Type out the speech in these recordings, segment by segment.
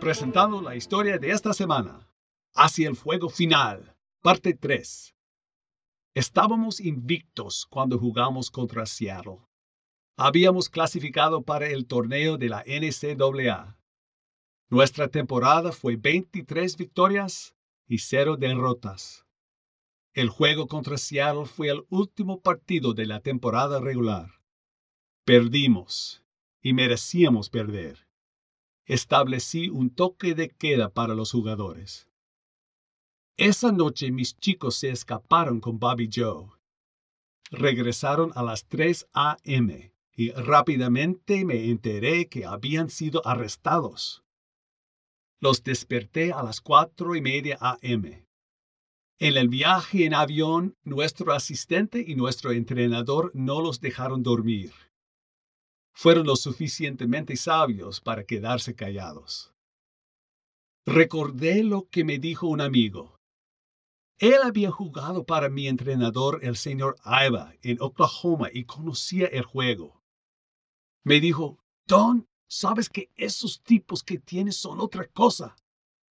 Presentando la historia de esta semana, Hacia el Fuego Final, parte 3. Estábamos invictos cuando jugamos contra Seattle. Habíamos clasificado para el torneo de la NCAA. Nuestra temporada fue 23 victorias y 0 derrotas. El juego contra Seattle fue el último partido de la temporada regular. Perdimos y merecíamos perder. Establecí un toque de queda para los jugadores. Esa noche mis chicos se escaparon con Bobby Joe. Regresaron a las 3 a.m. y rápidamente me enteré que habían sido arrestados. Los desperté a las cuatro y media a.m. En el viaje en avión, nuestro asistente y nuestro entrenador no los dejaron dormir. Fueron lo suficientemente sabios para quedarse callados. Recordé lo que me dijo un amigo. Él había jugado para mi entrenador, el señor Iva, en Oklahoma y conocía el juego. Me dijo, Don, sabes que esos tipos que tienes son otra cosa.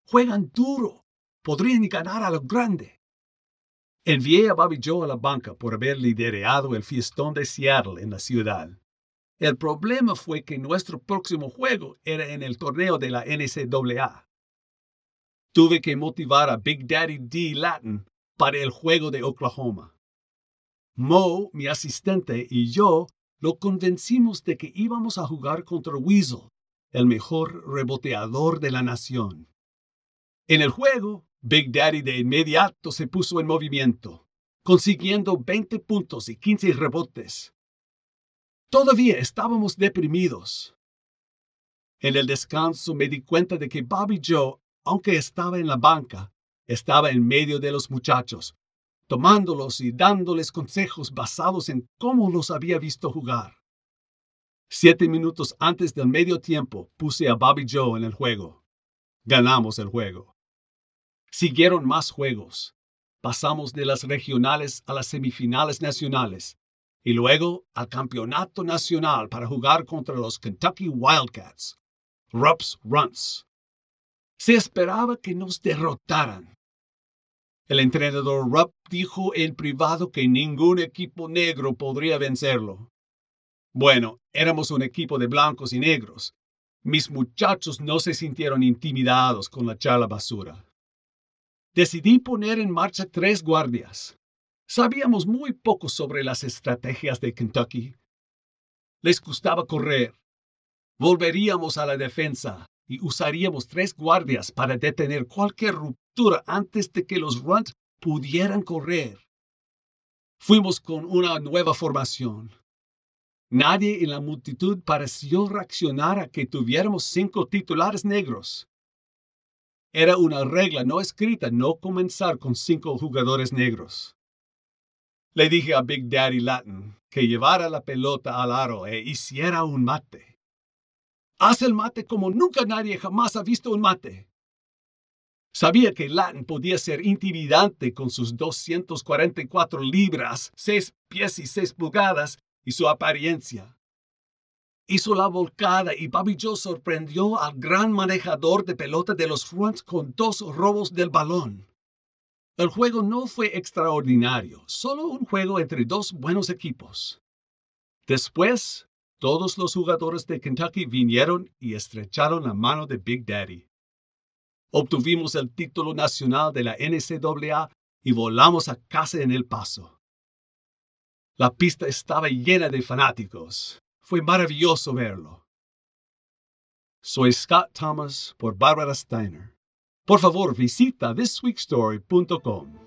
Juegan duro. Podrían ganar a lo grande. Envié a Bobby Joe a la banca por haber liderado el fiestón de Seattle en la ciudad. El problema fue que nuestro próximo juego era en el torneo de la NCAA. Tuve que motivar a Big Daddy D. Latin para el juego de Oklahoma. Mo, mi asistente, y yo lo convencimos de que íbamos a jugar contra Weasel, el mejor reboteador de la nación. En el juego, Big Daddy de inmediato se puso en movimiento, consiguiendo 20 puntos y 15 rebotes. Todavía estábamos deprimidos. En el descanso me di cuenta de que Bobby Joe, aunque estaba en la banca, estaba en medio de los muchachos, tomándolos y dándoles consejos basados en cómo los había visto jugar. Siete minutos antes del medio tiempo puse a Bobby Joe en el juego. Ganamos el juego. Siguieron más juegos. Pasamos de las regionales a las semifinales nacionales y luego al campeonato nacional para jugar contra los Kentucky Wildcats. Rups Runs. Se esperaba que nos derrotaran. El entrenador Rupp dijo en privado que ningún equipo negro podría vencerlo. Bueno, éramos un equipo de blancos y negros. Mis muchachos no se sintieron intimidados con la charla basura decidí poner en marcha tres guardias. Sabíamos muy poco sobre las estrategias de Kentucky. Les gustaba correr. Volveríamos a la defensa y usaríamos tres guardias para detener cualquier ruptura antes de que los Runt pudieran correr. Fuimos con una nueva formación. Nadie en la multitud pareció reaccionar a que tuviéramos cinco titulares negros. Era una regla no escrita no comenzar con cinco jugadores negros. Le dije a Big Daddy Latin que llevara la pelota al aro e hiciera un mate. Haz el mate como nunca nadie jamás ha visto un mate. Sabía que Latin podía ser intimidante con sus 244 libras, 6 pies y 6 pulgadas y su apariencia hizo la volcada y Bobby Joe sorprendió al gran manejador de pelota de los Fronts con dos robos del balón. El juego no fue extraordinario, solo un juego entre dos buenos equipos. Después, todos los jugadores de Kentucky vinieron y estrecharon la mano de Big Daddy. Obtuvimos el título nacional de la NCAA y volamos a casa en El Paso. La pista estaba llena de fanáticos. Fue maravilloso verlo. Soy Scott Thomas por Barbara Steiner. Por favor, visita thisweekstory.com.